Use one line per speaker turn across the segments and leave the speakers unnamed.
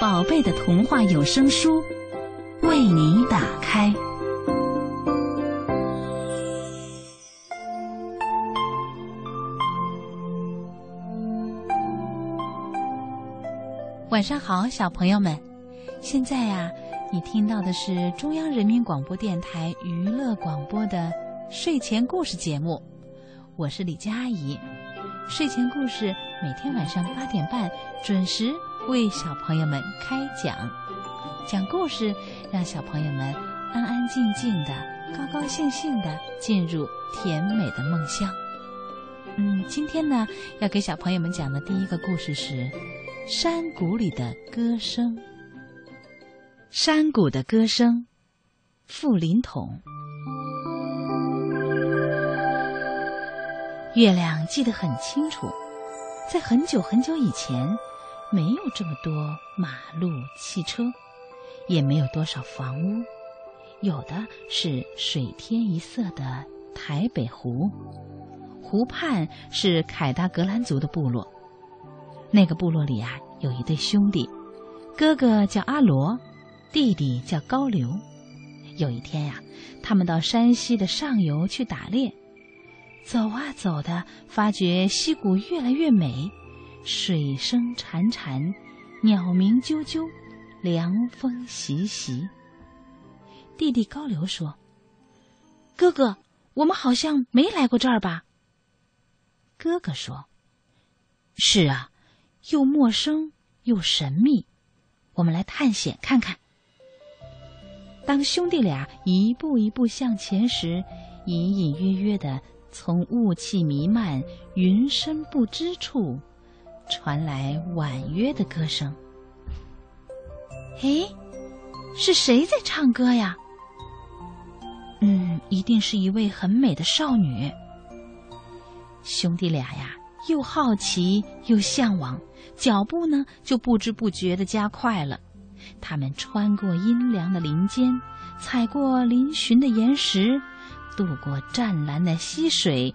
宝贝的童话有声书为你打开。晚上好，小朋友们！现在呀、你听到的是中央人民广播电台娱乐广播的睡前故事节目，我是李佳阿姨。睡前故事每天晚上八点半准时为小朋友们开讲，讲故事让小朋友们安安静静的、高高兴兴的进入甜美的梦乡。嗯，今天呢，要给小朋友们讲的第一个故事是《山谷里的歌声》。山谷的歌声，傅林统。月亮记得很清楚，在很久很久以前，没有这么多马路、汽车，也没有多少房屋，有的是水天一色的台北湖。湖畔是凯达格兰族的部落，那个部落里啊，有一对兄弟，哥哥叫阿罗，弟弟叫高流。有一天呀、他们到山西的上游去打猎，走啊走的，发觉溪谷越来越美，水声潺潺，鸟鸣啾啾，凉风习习。弟弟高流说：“哥哥，我们好像没来过这儿吧？”哥哥说：“是啊，又陌生又神秘，我们来探险看看。”当兄弟俩一步一步向前时，隐隐约约的从雾气弥漫、云深不知处，传来婉约的歌声。诶，是谁在唱歌呀？嗯，一定是一位很美的少女。兄弟俩呀，又好奇又向往，脚步呢就不知不觉的加快了。他们穿过阴凉的林间，踩过嶙峋的岩石，渡过湛蓝的溪水，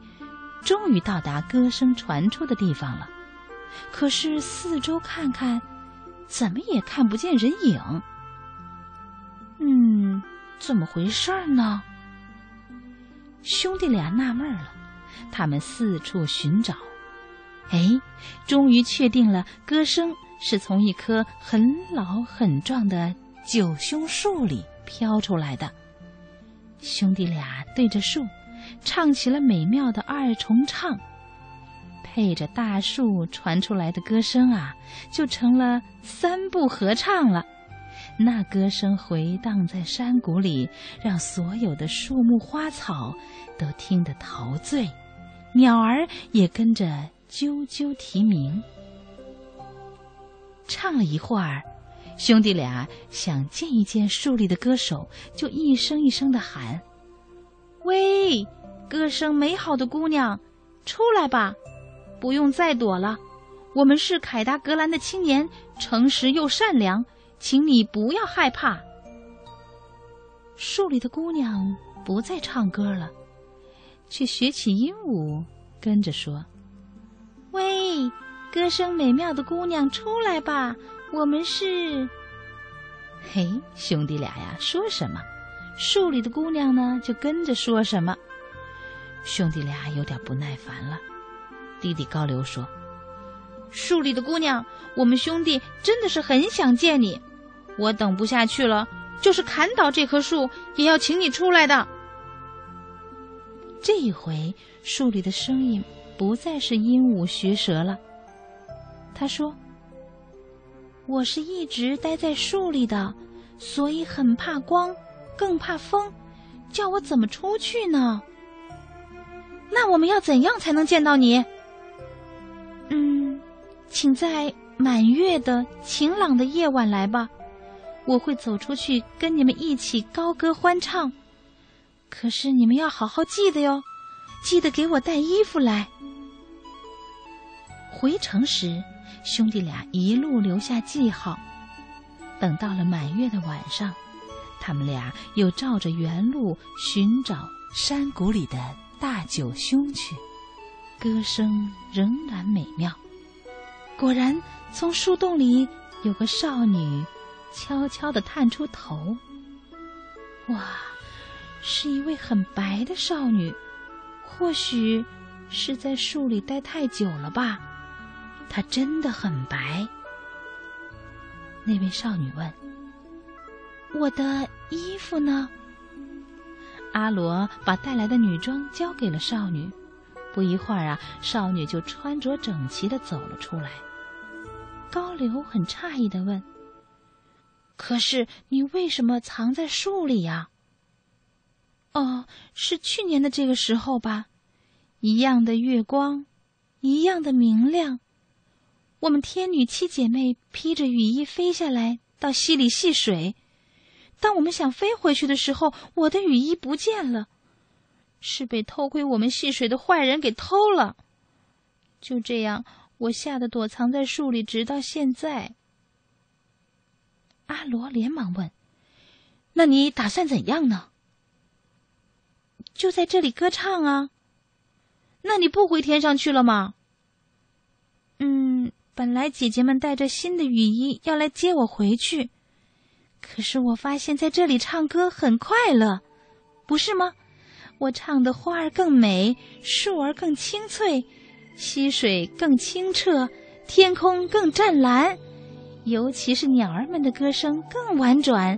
终于到达歌声传出的地方了。可是四周看看，怎么也看不见人影。嗯，怎么回事呢？兄弟俩纳闷了，他们四处寻找，哎，终于确定了歌声是从一棵很老很壮的九凶树里飘出来的。兄弟俩对着树，唱起了美妙的二重唱，配着大树传出来的歌声啊，就成了三部合唱了。那歌声回荡在山谷里，让所有的树木花草都听得陶醉，鸟儿也跟着啾啾啼鸣。唱了一会儿，兄弟俩想见一见树里的歌手，就一声一声的喊：“喂，歌声美好的姑娘，出来吧！不用再躲了，我们是凯达格兰的青年，诚实又善良，请你不要害怕。”树里的姑娘不再唱歌了，却学起鹦鹉，跟着说：“喂。”歌声美妙的姑娘，出来吧！我们是……嘿，兄弟俩呀，说什么，树里的姑娘呢就跟着说什么。兄弟俩有点不耐烦了。弟弟高流说：“树里的姑娘，我们兄弟真的是很想见你，我等不下去了，就是砍倒这棵树，也要请你出来的。”这一回，树里的声音不再是鹦鹉学舌了。他说：“我是一直待在树里的，所以很怕光，更怕风，叫我怎么出去呢？那我们要怎样才能见到你？请在满月的晴朗的夜晚来吧，我会走出去跟你们一起高歌欢唱。可是你们要好好记得哟，记得给我带衣服来。回城时，兄弟俩一路留下记号。等到了满月的晚上，他们俩又照着原路寻找山谷里的大九兄去。歌声仍然美妙。果然，从树洞里有个少女悄悄地探出头。哇，是一位很白的少女，或许是在树里待太久了吧。她真的很白。那位少女问：“我的衣服呢？”阿罗把带来的女装交给了少女。不一会儿啊，少女就穿着整齐的走了出来。高流很诧异的问：“可是你为什么藏在树里呀？”“哦，是去年的这个时候吧，一样的月光，一样的明亮。我们天女七姐妹披着雨衣飞下来到溪里戏水。当我们想飞回去的时候，我的雨衣不见了。”是被偷窥我们戏水的坏人给偷了。就这样，我吓得躲藏在树里，直到现在。阿罗连忙问：“那你打算怎样呢？”就在这里歌唱啊。那你不回天上去了吗？嗯，本来姐姐们带着新的雨衣要来接我回去，可是我发现在这里唱歌很快乐，不是吗？我唱的花儿更美，树儿更清脆，溪水更清澈，天空更湛蓝，尤其是鸟儿们的歌声更婉转，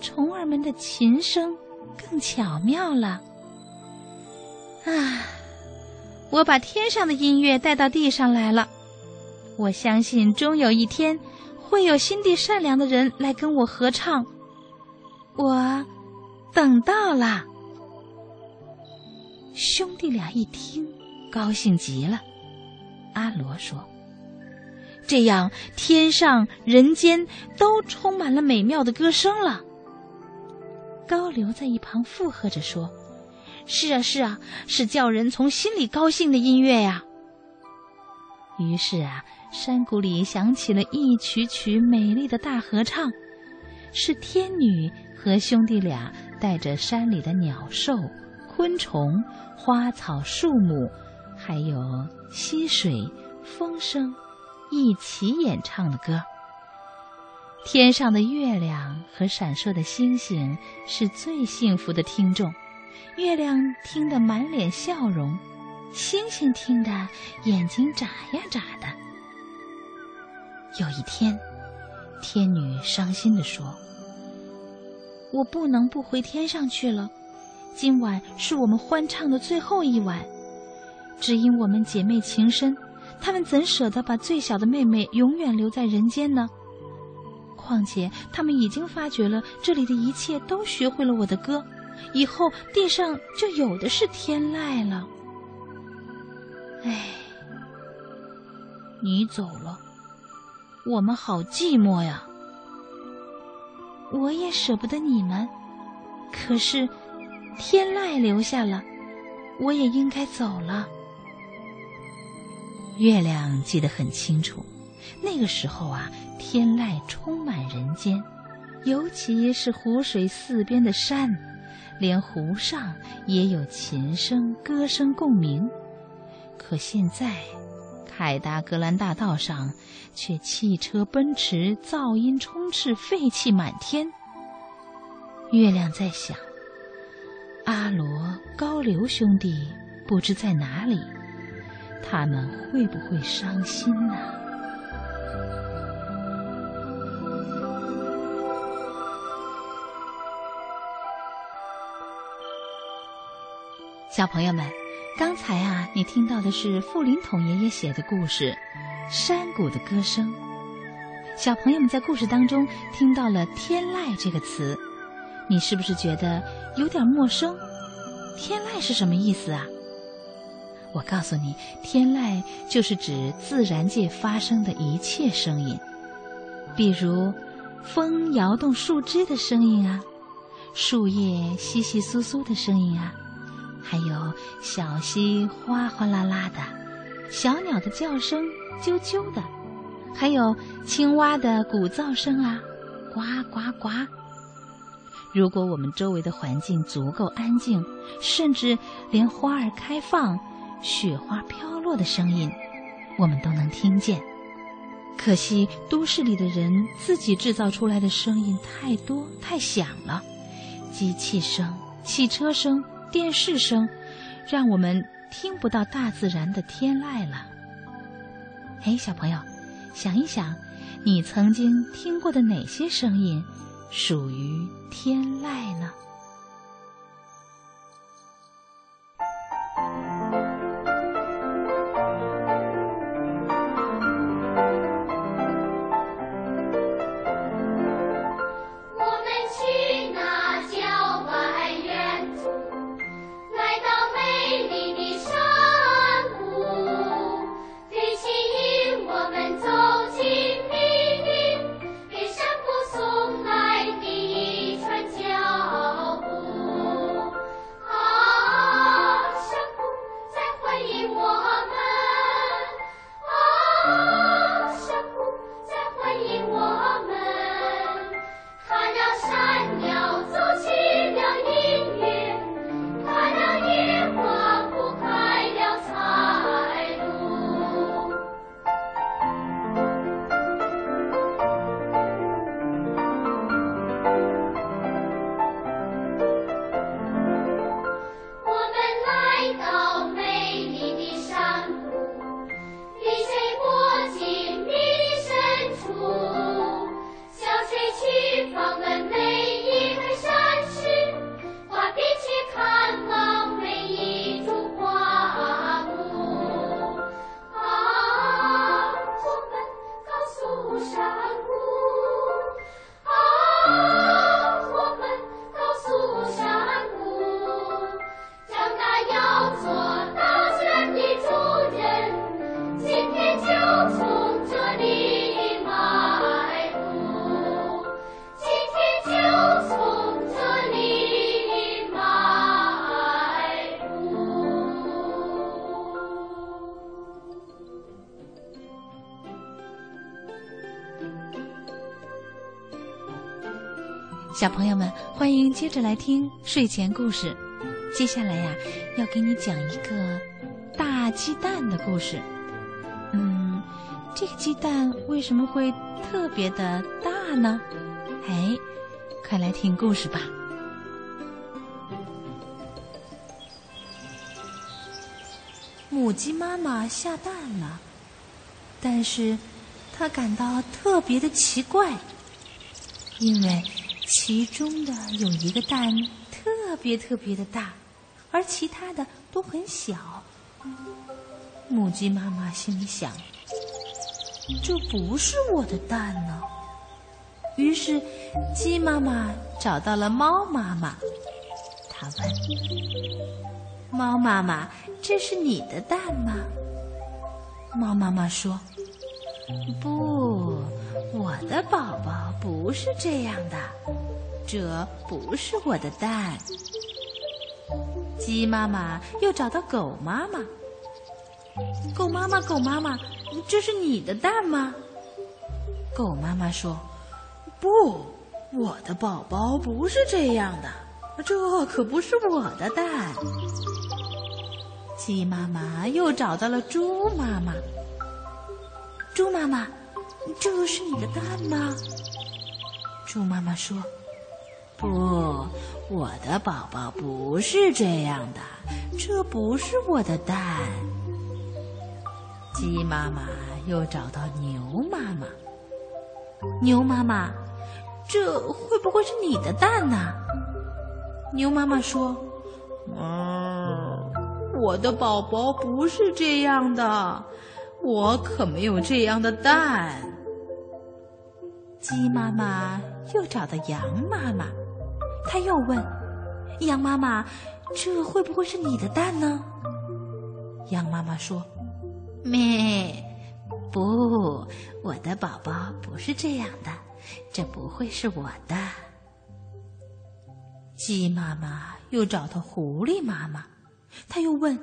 虫儿们的琴声更巧妙了。啊，我把天上的音乐带到地上来了。我相信终有一天，会有心地善良的人来跟我合唱。我等到了。兄弟俩一听，高兴极了。阿罗说：“这样，天上人间都充满了美妙的歌声了。”高流在一旁附和着说：“是啊，是啊，是叫人从心里高兴的音乐呀。”于是啊，山谷里响起了一曲曲美丽的大合唱，是天女和兄弟俩带着山里的鸟兽。昆虫、花草、树木，还有溪水、风声，一起演唱的歌。天上的月亮和闪烁的星星是最幸福的听众，月亮听得满脸笑容，星星听得眼睛眨呀眨的。有一天，天女伤心地说：“我不能不回天上去了。”今晚是我们欢唱的最后一晚，只因我们姐妹情深，她们怎舍得把最小的妹妹永远留在人间呢？况且她们已经发觉了这里的一切，都学会了我的歌，以后地上就有的是天籁了。唉，你走了，我们好寂寞呀。我也舍不得你们，可是。天籁留下了，我也应该走了。月亮记得很清楚，那个时候啊，天籁充满人间，尤其是湖水四边的山，连湖上也有琴声、歌声共鸣。可现在，凯达格兰大道上却汽车奔驰，噪音充斥，废气满天。月亮在想。阿罗、高流兄弟不知在哪里，他们会不会伤心呢？小朋友们，刚才啊，你听到的是傅林统爷爷写的故事《山谷的歌声》。小朋友们在故事当中听到了“天籁”这个词。你是不是觉得有点陌生？天籁是什么意思啊？我告诉你，天籁就是指自然界发生的一切声音，比如风摇动树枝的声音啊，树叶稀稀疏疏的声音啊，还有小溪哗哗啦啦的，小鸟的叫声啾啾的，还有青蛙的鼓噪声啊，呱呱呱。如果我们周围的环境足够安静，甚至连花儿开放、雪花飘落的声音，我们都能听见。可惜都市里的人自己制造出来的声音太多太响了，机器声、汽车声、电视声，让我们听不到大自然的天籁了。哎，小朋友，想一想，你曾经听过的哪些声音？属于天籁呢。小朋友们，欢迎接着来听睡前故事。接下来呀，要给你讲一个大鸡蛋的故事。嗯，这个鸡蛋为什么会特别的大呢？哎，快来听故事吧。母鸡妈妈下蛋了，但是它感到特别的奇怪，因为。其中的有一个蛋特别特别的大，而其他的都很小。母鸡妈妈心里想：“这不是我的蛋呢。”于是，鸡妈妈找到了猫妈妈，她问：“猫妈妈，这是你的蛋吗？”猫妈妈说：“不。”我的宝宝不是这样的，这不是我的蛋。鸡妈妈又找到狗妈妈，狗妈妈，狗妈妈，这是你的蛋吗？狗妈妈说：“不，我的宝宝不是这样的，这可不是我的蛋。”鸡妈妈又找到了猪妈妈，猪妈妈。这是你的蛋吗？猪妈妈说：“不，我的宝宝不是这样的，这不是我的蛋。”鸡妈妈又找到牛妈妈，牛妈妈，这会不会是你的蛋呢？牛妈妈说：“嗯，我的宝宝不是这样的，我可没有这样的蛋。”鸡妈妈又找到羊妈妈，它又问：“羊妈妈，这会不会是你的蛋呢？”羊妈妈说：“咩，不，我的宝宝不是这样的，这不会是我的。鸡妈妈又找到狐狸妈妈，他又问：“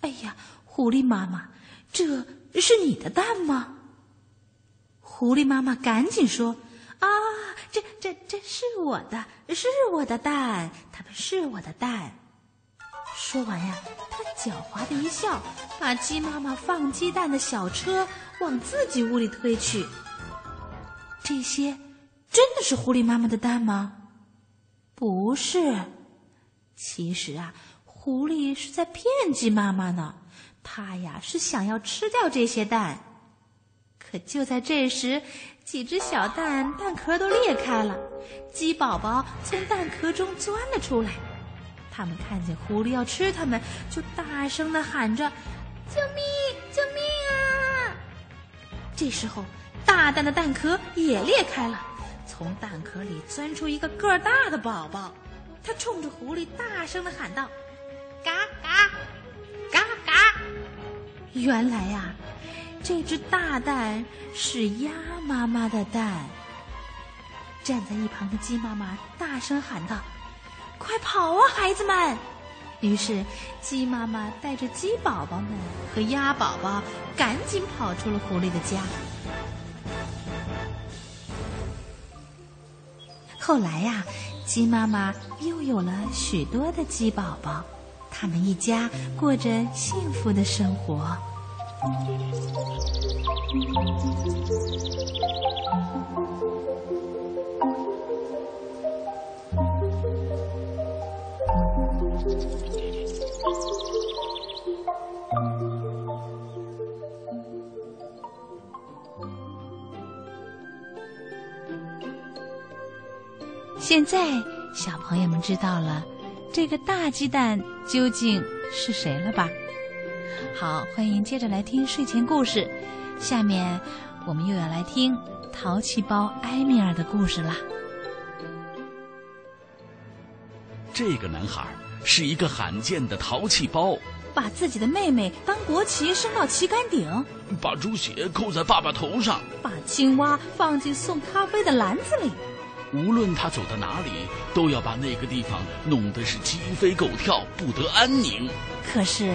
哎呀，狐狸妈妈，这是你的蛋吗？”狐狸妈妈赶紧说：“啊，这这这是我的，是我的蛋，它们是我的蛋。”说完呀，他狡猾的一笑，把鸡妈妈放鸡蛋的小车往自己屋里推去。这些真的是狐狸妈妈的蛋吗？不是，其实啊，狐狸是在骗鸡妈妈呢。它呀是想要吃掉这些蛋。可就在这时，几只小蛋蛋壳都裂开了，鸡宝宝从蛋壳中钻了出来。他们看见狐狸要吃它们，就大声的喊着：“救命！救命啊！”这时候，大蛋的蛋壳也裂开了，从蛋壳里钻出一个个大的宝宝。他冲着狐狸大声的喊道：“嘎嘎，嘎嘎！”原来呀，这只大蛋是鸭妈妈的蛋。站在一旁的鸡妈妈大声喊道。快跑啊，孩子们！于是，鸡妈妈带着鸡宝宝们和鸭宝宝赶紧跑出了狐狸的家。后来呀，鸡妈妈又有了许多的鸡宝宝，他们一家过着幸福的生活。现在，小朋友们知道了这个大鸡蛋究竟是谁了吧？好，欢迎接着来听睡前故事。下面我们又要来听淘气包埃米尔的故事啦。
这个男孩是一个罕见的淘气包，
把自己的妹妹当国旗升到旗杆顶，
把猪血扣在爸爸头上，
把青蛙放进送咖啡的篮子里。
无论他走到哪里，都要把那个地方弄得是鸡飞狗跳，不得安宁。
可是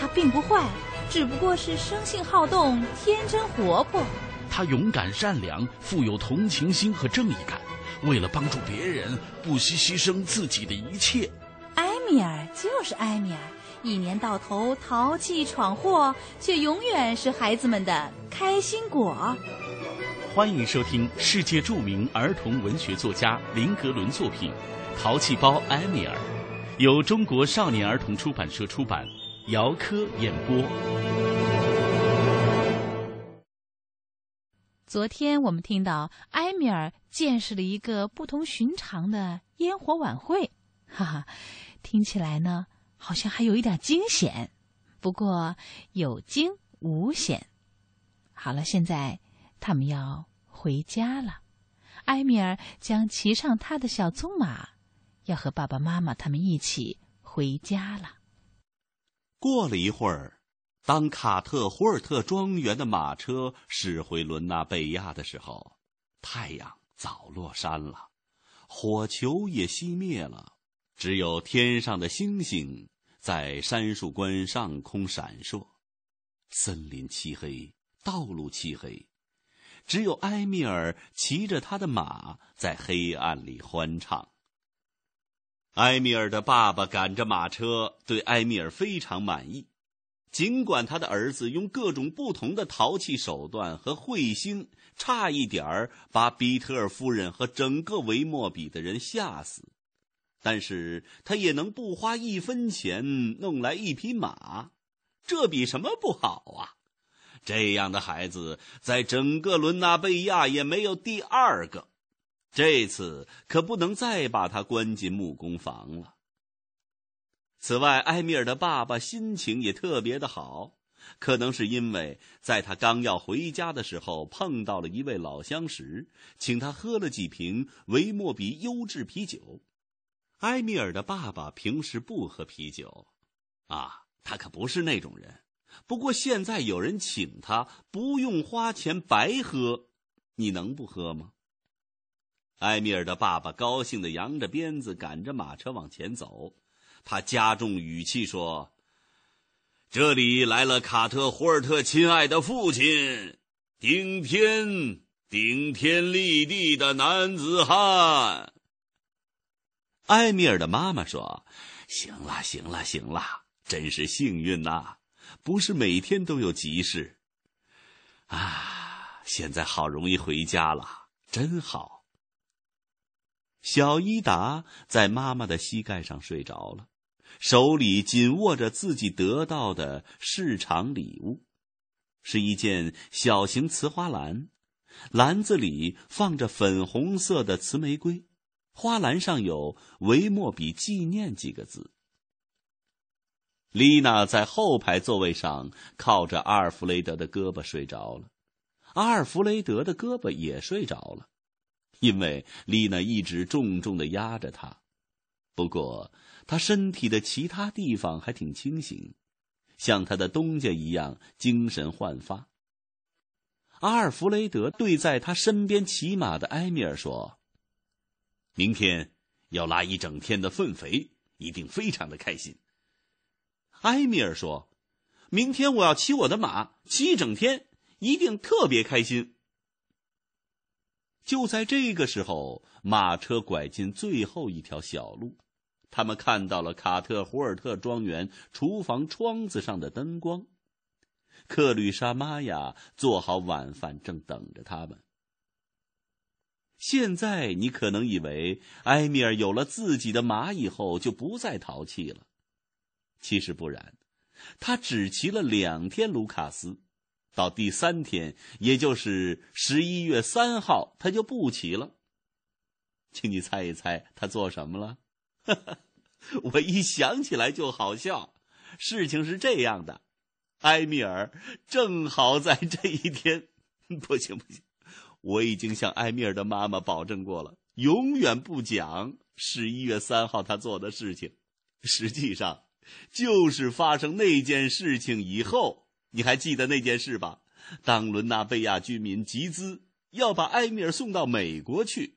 他并不坏，只不过是生性好动，天真活泼。
他勇敢善良，富有同情心和正义感，为了帮助别人，不惜牺牲自己的一切。
埃米尔就是埃米尔，一年到头淘气闯祸，却永远是孩子们的开心果。
欢迎收听世界著名儿童文学作家林格伦作品《淘气包埃米尔》，由中国少年儿童出版社出版，姚科演播。
昨天我们听到埃米尔见识了一个不同寻常的烟火晚会，哈哈，听起来呢好像还有一点惊险，不过有惊无险。好了，现在。他们要回家了，埃米尔将骑上他的小棕马，要和爸爸妈妈他们一起回家了。
过了一会儿，当卡特霍尔特庄园的马车驶回伦纳贝亚的时候，太阳早落山了，火球也熄灭了，只有天上的星星在杉树关上空闪烁。森林漆黑，道路漆黑。只有埃米尔骑着他的马在黑暗里欢唱。埃米尔的爸爸赶着马车，对埃米尔非常满意。尽管他的儿子用各种不同的淘气手段和彗星，差一点儿把比特尔夫人和整个维莫比的人吓死，但是他也能不花一分钱弄来一匹马，这比什么不好啊？这样的孩子在整个伦纳贝亚也没有第二个，这次可不能再把他关进木工房了。此外，埃米尔的爸爸心情也特别的好，可能是因为在他刚要回家的时候碰到了一位老相识，请他喝了几瓶维莫比优质啤酒。埃米尔的爸爸平时不喝啤酒，啊，他可不是那种人。不过现在有人请他，不用花钱白喝，你能不喝吗？埃米尔的爸爸高兴的扬着鞭子，赶着马车往前走。他加重语气说：“这里来了卡特胡尔特亲爱的父亲，顶天顶天立地的男子汉。”埃米尔的妈妈说：“行了，行了，行了，真是幸运呐，不是每天都有急事。啊，现在好容易回家了，真好。”小伊达在妈妈的膝盖上睡着了，手里紧握着自己得到的市场礼物，是一件小型瓷花篮，篮子里放着粉红色的瓷玫瑰，花篮上有“维莫比纪念”几个字。丽娜在后排座位上靠着阿尔弗雷德的胳膊睡着了，阿尔弗雷德的胳膊也睡着了。因为丽娜一直重重的压着他，不过他身体的其他地方还挺清醒，像他的东家一样精神焕发。阿尔弗雷德对在他身边骑马的埃米尔说：“明天要拉一整天的粪肥，一定非常的开心。”埃米尔说：“明天我要骑我的马，骑一整天，一定特别开心。”就在这个时候，马车拐进最后一条小路，他们看到了卡特胡尔特庄园厨房窗子上的灯光。克吕莎玛雅做好晚饭，正等着他们。现在你可能以为埃米尔有了自己的马以后就不再淘气了，其实不然，他只骑了两天卢卡斯。到第三天，也就是十一月三号，他就不骑了。请你猜一猜，他做什么了？我一想起来就好笑。事情是这样的，埃米尔正好在这一天。不行不行，我已经向埃米尔的妈妈保证过了，永远不讲十一月三号他做的事情。实际上，就是发生那件事情以后。你还记得那件事吧？当伦纳贝亚居民集资要把埃米尔送到美国去，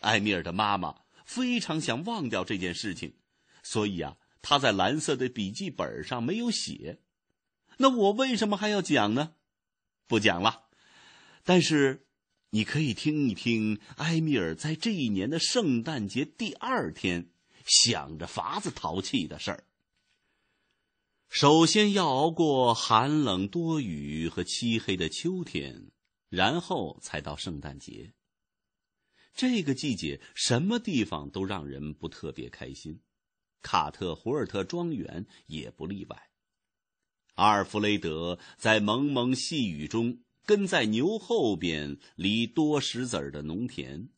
埃米尔的妈妈非常想忘掉这件事情，所以啊，他在蓝色的笔记本上没有写。那我为什么还要讲呢？不讲了。但是，你可以听一听埃米尔在这一年的圣诞节第二天想着法子淘气的事儿。首先要熬过寒冷多雨和漆黑的秋天，然后才到圣诞节。这个季节什么地方都让人不特别开心，卡特胡尔特庄园也不例外。阿尔弗雷德在蒙蒙细雨中跟在牛后边犁多石子儿的农田，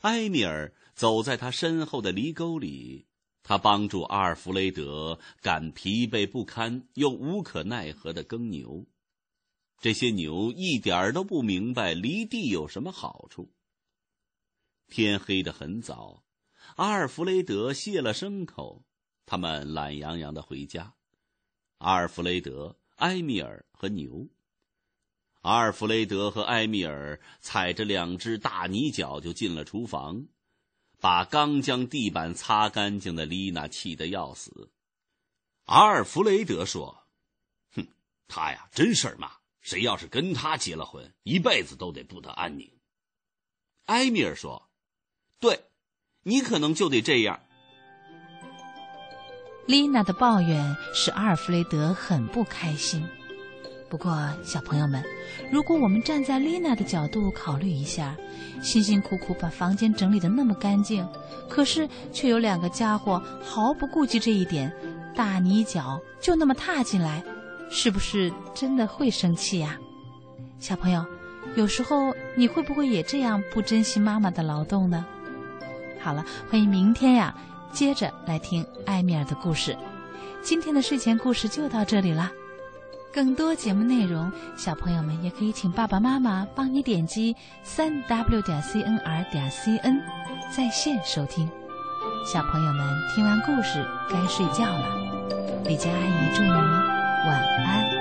埃米尔走在他身后的犁沟里。他帮助阿尔弗雷德赶疲惫不堪又无可奈何的耕牛，这些牛一点儿都不明白犁地有什么好处。天黑得很早，阿尔弗雷德卸了牲口，他们懒洋洋的回家。阿尔弗雷德、埃米尔和牛。阿尔弗雷德和埃米尔踩着两只大泥脚就进了厨房。把刚将地板擦干净的丽娜气得要死。阿尔弗雷德说：“哼，他呀，真事儿嘛！谁要是跟他结了婚，一辈子都得不得安宁。”埃米尔说：“对，你可能就得这样。”
丽娜的抱怨使阿尔弗雷德很不开心。不过，小朋友们，如果我们站在丽娜的角度考虑一下，辛辛苦苦把房间整理的那么干净，可是却有两个家伙毫不顾及这一点，大泥脚就那么踏进来，是不是真的会生气呀？小朋友，有时候你会不会也这样不珍惜妈妈的劳动呢？好了，欢迎明天呀，接着来听埃米尔的故事。今天的睡前故事就到这里了。更多节目内容，小朋友们也可以请爸爸妈妈帮你点击三 w 点 cnr 点 cn 在线收听。小朋友们听完故事该睡觉了，李佳阿姨祝你晚安。